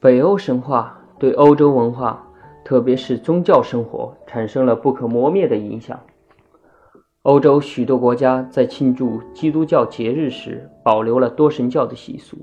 北欧神话对欧洲文化，特别是宗教生活，产生了不可磨灭的影响。欧洲许多国家在庆祝基督教节日时，保留了多神教的习俗，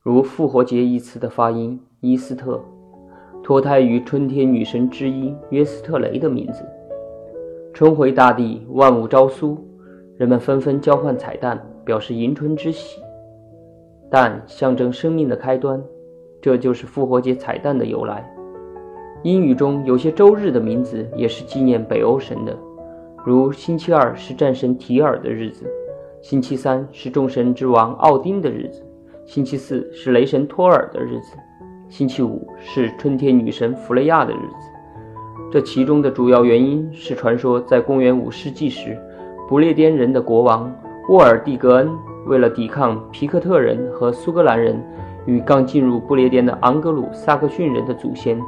如“复活节”一词的发音“伊斯特”，脱胎于春天女神之一约斯特雷的名字。春回大地，万物朝苏，人们纷纷交换彩蛋，表示迎春之喜。蛋象征生命的开端。这就是复活节彩蛋的由来。英语中有些周日的名字也是纪念北欧神的，如星期二是战神提尔的日子，星期三是众神之王奥丁的日子，星期四是雷神托尔的日子，星期五是春天女神弗雷亚的日子。这其中的主要原因是传说，在公元五世纪时，不列颠人的国王沃尔蒂格恩为了抵抗皮克特人和苏格兰人。与刚进入不列颠的昂格鲁萨克逊人的祖先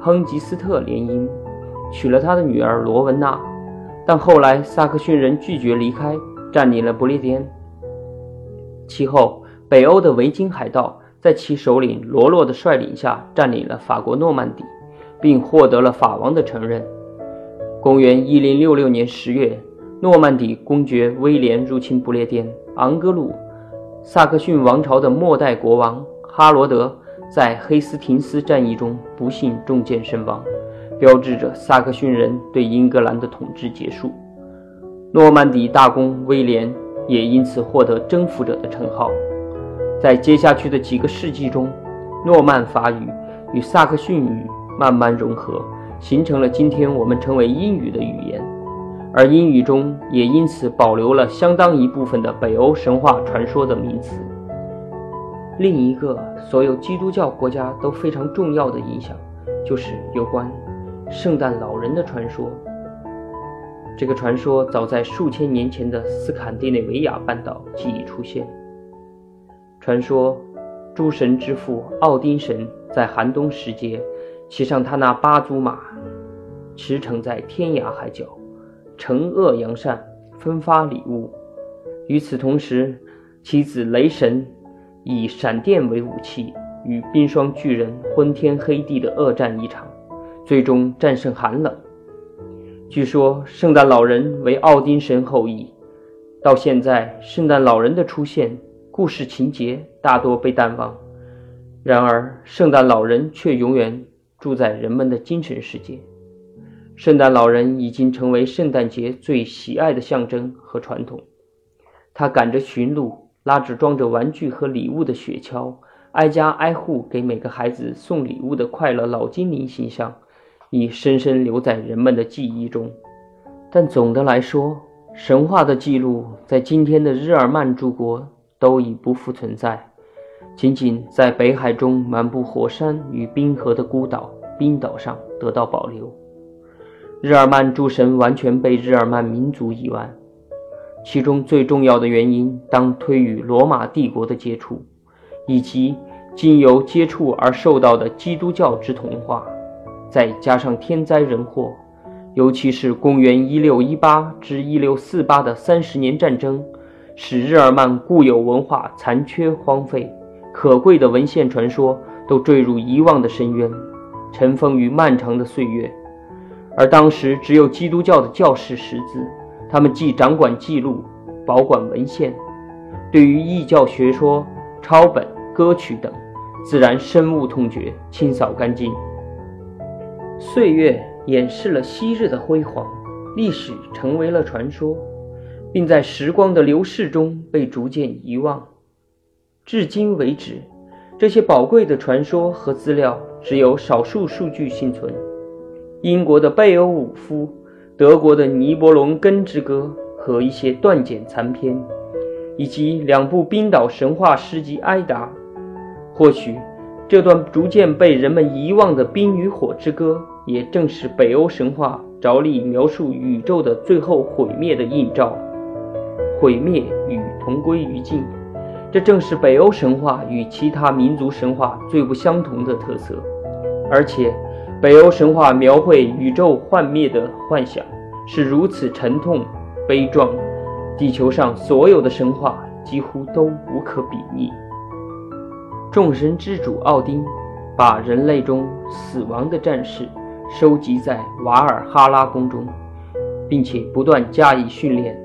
亨吉斯特联姻，娶了他的女儿罗文娜，但后来萨克逊人拒绝离开，占领了不列颠。其后，北欧的维京海盗在其首领罗洛的率领下占领了法国诺曼底，并获得了法王的承认。公元一零六六年十月，诺曼底公爵威廉入侵不列颠昂格鲁。萨克逊王朝的末代国王哈罗德在黑斯廷斯战役中不幸中箭身亡，标志着萨克逊人对英格兰的统治结束。诺曼底大公威廉也因此获得征服者的称号。在接下去的几个世纪中，诺曼法语与萨克逊语慢慢融合，形成了今天我们称为英语的语言。而英语中也因此保留了相当一部分的北欧神话传说的名词。另一个所有基督教国家都非常重要的影响，就是有关圣诞老人的传说。这个传说早在数千年前的斯堪的纳维亚半岛即已出现。传说，诸神之父奥丁神在寒冬时节，骑上他那八足马，驰骋在天涯海角。惩恶扬善，分发礼物。与此同时，其子雷神以闪电为武器，与冰霜巨人昏天黑地的恶战一场，最终战胜寒冷。据说圣诞老人为奥丁神后裔。到现在，圣诞老人的出现，故事情节大多被淡忘。然而，圣诞老人却永远住在人们的精神世界。圣诞老人已经成为圣诞节最喜爱的象征和传统。他赶着驯鹿，拉着装着玩具和礼物的雪橇，挨家挨户给每个孩子送礼物的快乐老精灵形象，已深深留在人们的记忆中。但总的来说，神话的记录在今天的日耳曼诸国都已不复存在，仅仅在北海中满布火山与冰河的孤岛冰岛上得到保留。日耳曼诸神完全被日耳曼民族遗忘，其中最重要的原因当推与罗马帝国的接触，以及经由接触而受到的基督教之同化，再加上天灾人祸，尤其是公元1618至1648的三十年战争，使日耳曼固有文化残缺荒废，可贵的文献传说都坠入遗忘的深渊，尘封于漫长的岁月。而当时只有基督教的教士识字，他们既掌管记录、保管文献，对于异教学说、抄本、歌曲等，自然深恶痛绝，清扫干净。岁月掩饰了昔日的辉煌，历史成为了传说，并在时光的流逝中被逐渐遗忘。至今为止，这些宝贵的传说和资料只有少数数据幸存。英国的贝欧武夫、德国的《尼伯龙根之歌》和一些断简残篇，以及两部冰岛神话诗集《埃达》，或许这段逐渐被人们遗忘的《冰与火之歌》，也正是北欧神话着力描述宇宙的最后毁灭的映照。毁灭与同归于尽，这正是北欧神话与其他民族神话最不相同的特色，而且。北欧神话描绘宇宙幻灭的幻想是如此沉痛、悲壮，地球上所有的神话几乎都无可比拟。众神之主奥丁把人类中死亡的战士收集在瓦尔哈拉宫中，并且不断加以训练，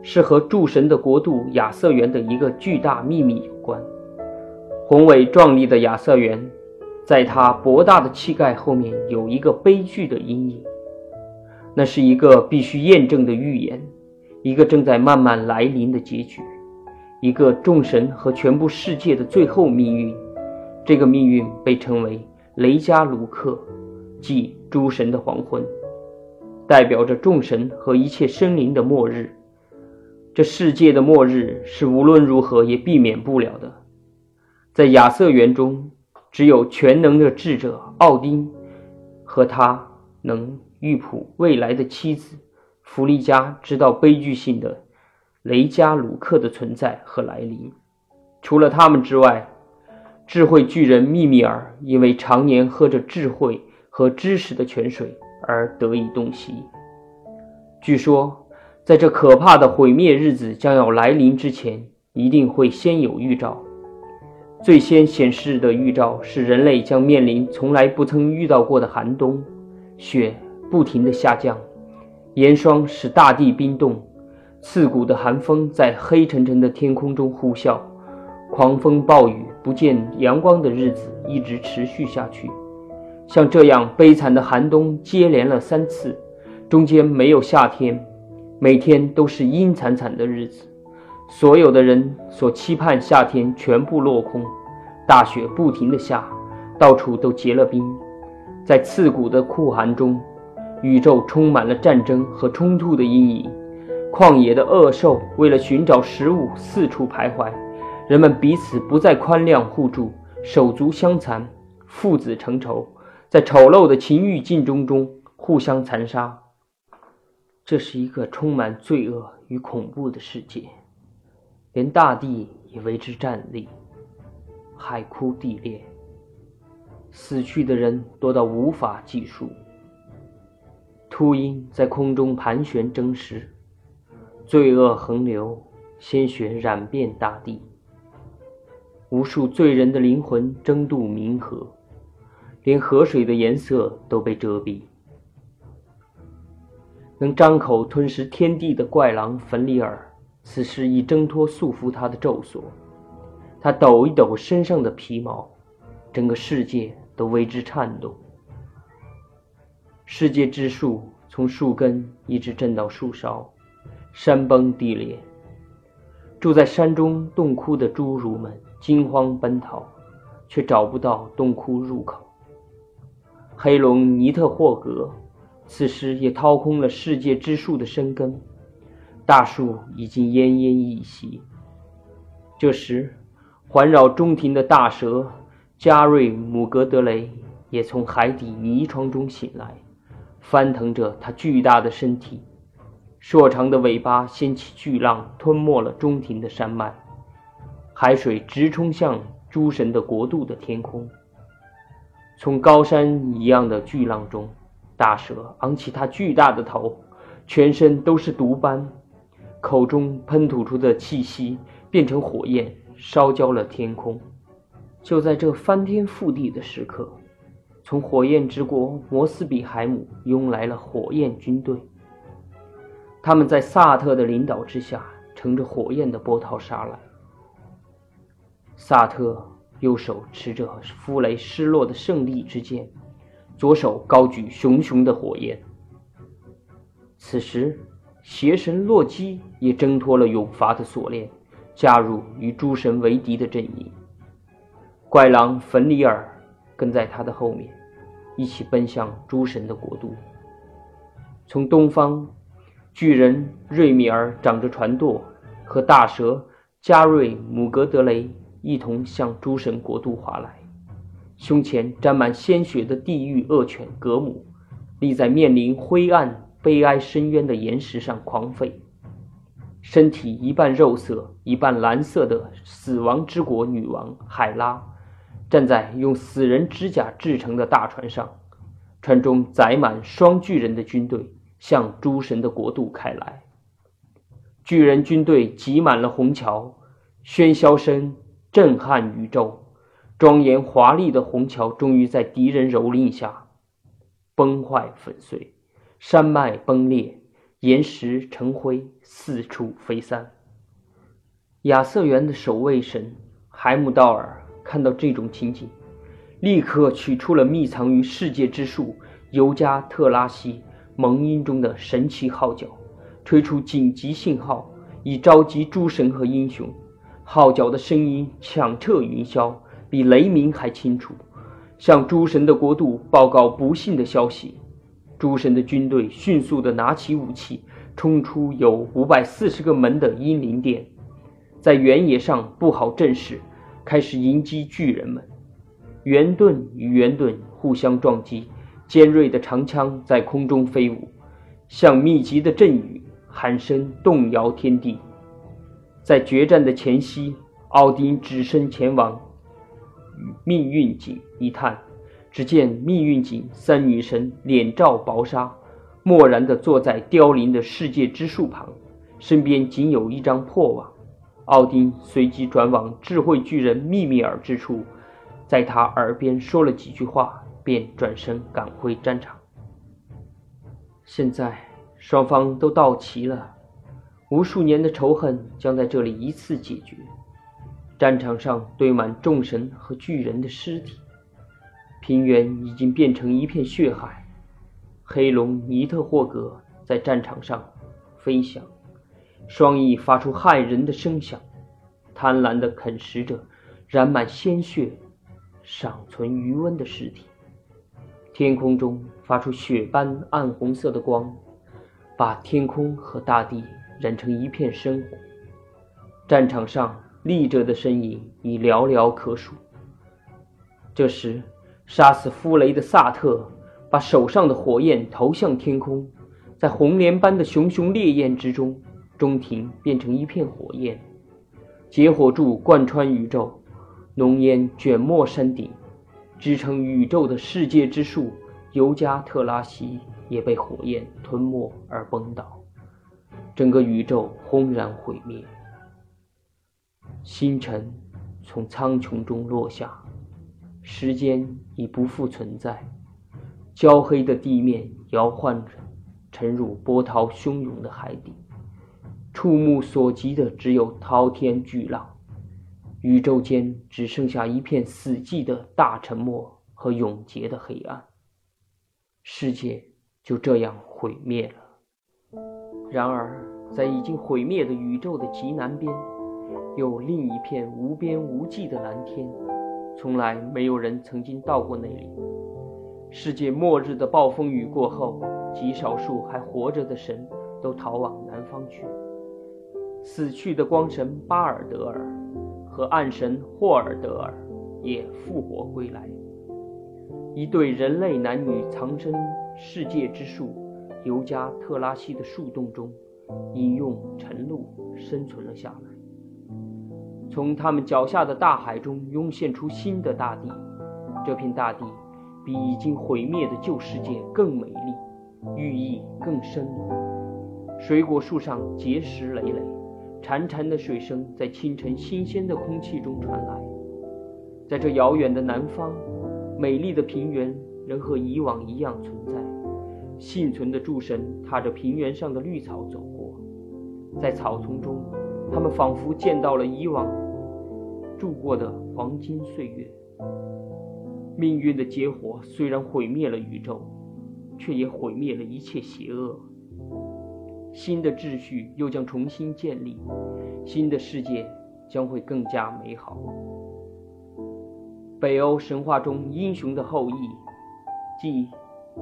是和诸神的国度亚瑟园的一个巨大秘密有关。宏伟壮丽的亚瑟园，在他博大的气概后面有一个悲剧的阴影，那是一个必须验证的预言，一个正在慢慢来临的结局。一个众神和全部世界的最后命运，这个命运被称为雷加鲁克，即诸神的黄昏，代表着众神和一切生灵的末日。这世界的末日是无论如何也避免不了的。在亚瑟园中，只有全能的智者奥丁和他能预卜未来的妻子弗利加知道悲剧性的。雷加鲁克的存在和来临，除了他们之外，智慧巨人密米尔因为常年喝着智慧和知识的泉水而得以洞悉。据说，在这可怕的毁灭日子将要来临之前，一定会先有预兆。最先显示的预兆是人类将面临从来不曾遇到过的寒冬，雪不停地下降，严霜使大地冰冻。刺骨的寒风在黑沉沉的天空中呼啸，狂风暴雨、不见阳光的日子一直持续下去。像这样悲惨的寒冬接连了三次，中间没有夏天，每天都是阴惨惨的日子。所有的人所期盼夏天全部落空，大雪不停地下，到处都结了冰。在刺骨的酷寒中，宇宙充满了战争和冲突的阴影。旷野的恶兽为了寻找食物四处徘徊，人们彼此不再宽谅互助，手足相残，父子成仇，在丑陋的情欲竞争中互相残杀。这是一个充满罪恶与恐怖的世界，连大地也为之战栗，海枯地裂，死去的人多到无法计数，秃鹰在空中盘旋争食。罪恶横流，鲜血染遍大地。无数罪人的灵魂争渡冥河，连河水的颜色都被遮蔽。能张口吞食天地的怪狼芬里尔，此时已挣脱束缚他的咒锁。他抖一抖身上的皮毛，整个世界都为之颤动。世界之树从树根一直震到树梢。山崩地裂，住在山中洞窟的侏儒们惊慌奔逃，却找不到洞窟入口。黑龙尼特霍格此时也掏空了世界之树的生根，大树已经奄奄一息。这时，环绕中庭的大蛇加瑞姆格德雷也从海底泥床中醒来，翻腾着他巨大的身体。硕长的尾巴掀起巨浪，吞没了中庭的山脉，海水直冲向诸神的国度的天空。从高山一样的巨浪中，大蛇昂起它巨大的头，全身都是毒斑，口中喷吐出的气息变成火焰，烧焦了天空。就在这翻天覆地的时刻，从火焰之国摩斯比海姆拥来了火焰军队。他们在萨特的领导之下，乘着火焰的波涛杀来。萨特右手持着弗雷失落的胜利之剑，左手高举熊熊的火焰。此时，邪神洛基也挣脱了永罚的锁链，加入与诸神为敌的阵营。怪狼芬里尔跟在他的后面，一起奔向诸神的国度。从东方。巨人瑞米尔长着船舵，和大蛇加瑞姆格德雷一同向诸神国度划来。胸前沾满鲜血的地狱恶犬格姆，立在面临灰暗悲哀深渊的岩石上狂吠。身体一半肉色一半蓝色的死亡之国女王海拉，站在用死人指甲制成的大船上，船中载满双巨人的军队。向诸神的国度开来，巨人军队挤满了虹桥，喧嚣声震撼宇宙，庄严华丽的虹桥终于在敌人蹂躏下崩坏粉碎，山脉崩裂，岩石成灰，四处飞散。亚瑟园的守卫神海姆道尔看到这种情景，立刻取出了秘藏于世界之树尤加特拉西蒙音中的神奇号角，吹出紧急信号，以召集诸神和英雄。号角的声音响彻云霄，比雷鸣还清楚，向诸神的国度报告不幸的消息。诸神的军队迅速地拿起武器，冲出有五百四十个门的英灵殿。在原野上布好阵势，开始迎击巨人们。圆盾与圆盾互相撞击，尖锐的长枪在空中飞舞，像密集的阵雨，喊声动摇天地。在决战的前夕，奥丁只身前往命运井一探，只见命运井三女神脸罩薄纱，漠然地坐在凋零的世界之树旁，身边仅有一张破网。奥丁随即转往智慧巨人密密尔之处，在他耳边说了几句话，便转身赶回战场。现在双方都到齐了，无数年的仇恨将在这里一次解决。战场上堆满众神和巨人的尸体，平原已经变成一片血海。黑龙尼特霍格在战场上飞翔。双翼发出骇人的声响，贪婪地啃食着染满鲜血、尚存余温的尸体。天空中发出血般暗红色的光，把天空和大地染成一片深红。战场上立着的身影已寥寥可数。这时，杀死夫雷的萨特把手上的火焰投向天空，在红莲般的熊熊烈焰之中。中庭变成一片火焰，结火柱贯穿宇宙，浓烟卷没山顶，支撑宇宙的世界之树尤加特拉西也被火焰吞没而崩倒，整个宇宙轰然毁灭。星辰从苍穹中落下，时间已不复存在，焦黑的地面摇晃着，沉入波涛汹涌的海底。触目所及的只有滔天巨浪，宇宙间只剩下一片死寂的大沉默和永劫的黑暗，世界就这样毁灭了。然而，在已经毁灭的宇宙的极南边，有另一片无边无际的蓝天，从来没有人曾经到过那里。世界末日的暴风雨过后，极少数还活着的神都逃往南方去。死去的光神巴尔德尔和暗神霍尔德尔也复活归来。一对人类男女藏身世界之树尤加特拉西的树洞中，饮用晨露生存了下来。从他们脚下的大海中涌现出新的大地，这片大地比已经毁灭的旧世界更美丽，寓意更深。水果树上结实累累。潺潺的水声在清晨新鲜的空气中传来，在这遥远的南方，美丽的平原仍和以往一样存在。幸存的诸神踏着平原上的绿草走过，在草丛中，他们仿佛见到了以往度过的黄金岁月。命运的结火虽然毁灭了宇宙，却也毁灭了一切邪恶。新的秩序又将重新建立，新的世界将会更加美好。北欧神话中英雄的后裔，即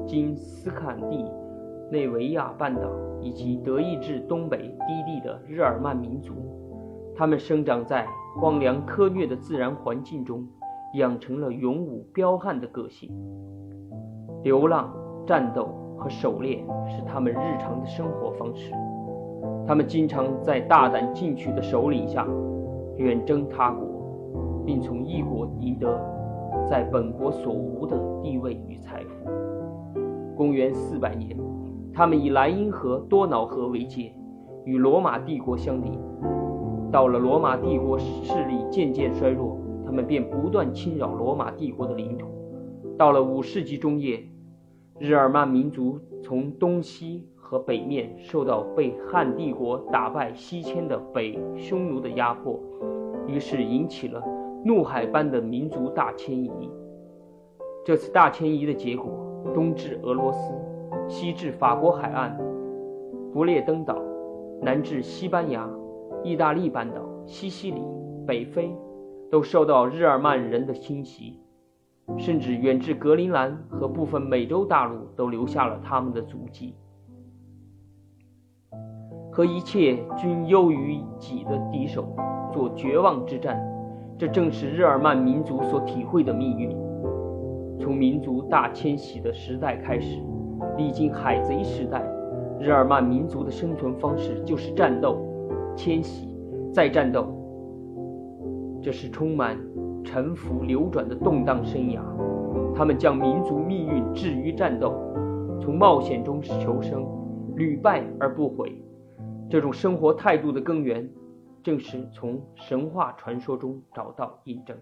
今斯堪的内维亚半岛以及德意志东北低地的日耳曼民族，他们生长在荒凉苛虐的自然环境中，养成了勇武彪悍的个性。流浪，战斗。和狩猎是他们日常的生活方式。他们经常在大胆进取的首领下远征他国，并从异国赢得在本国所无的地位与财富。公元四百年，他们以莱茵河、多瑙河为界，与罗马帝国相邻。到了罗马帝国势力渐渐衰弱，他们便不断侵扰罗马帝国的领土。到了五世纪中叶，日耳曼民族从东西和北面受到被汉帝国打败西迁的北匈奴的压迫，于是引起了怒海般的民族大迁移。这次大迁移的结果，东至俄罗斯，西至法国海岸、不列登岛，南至西班牙、意大利半岛、西西里、北非，都受到日耳曼人的侵袭。甚至远至格陵兰和部分美洲大陆都留下了他们的足迹。和一切均优于己的敌手做绝望之战，这正是日耳曼民族所体会的命运。从民族大迁徙的时代开始，历经海贼时代，日耳曼民族的生存方式就是战斗、迁徙、再战斗。这是充满。沉浮流转的动荡生涯，他们将民族命运置于战斗，从冒险中求生，屡败而不悔。这种生活态度的根源，正是从神话传说中找到印证。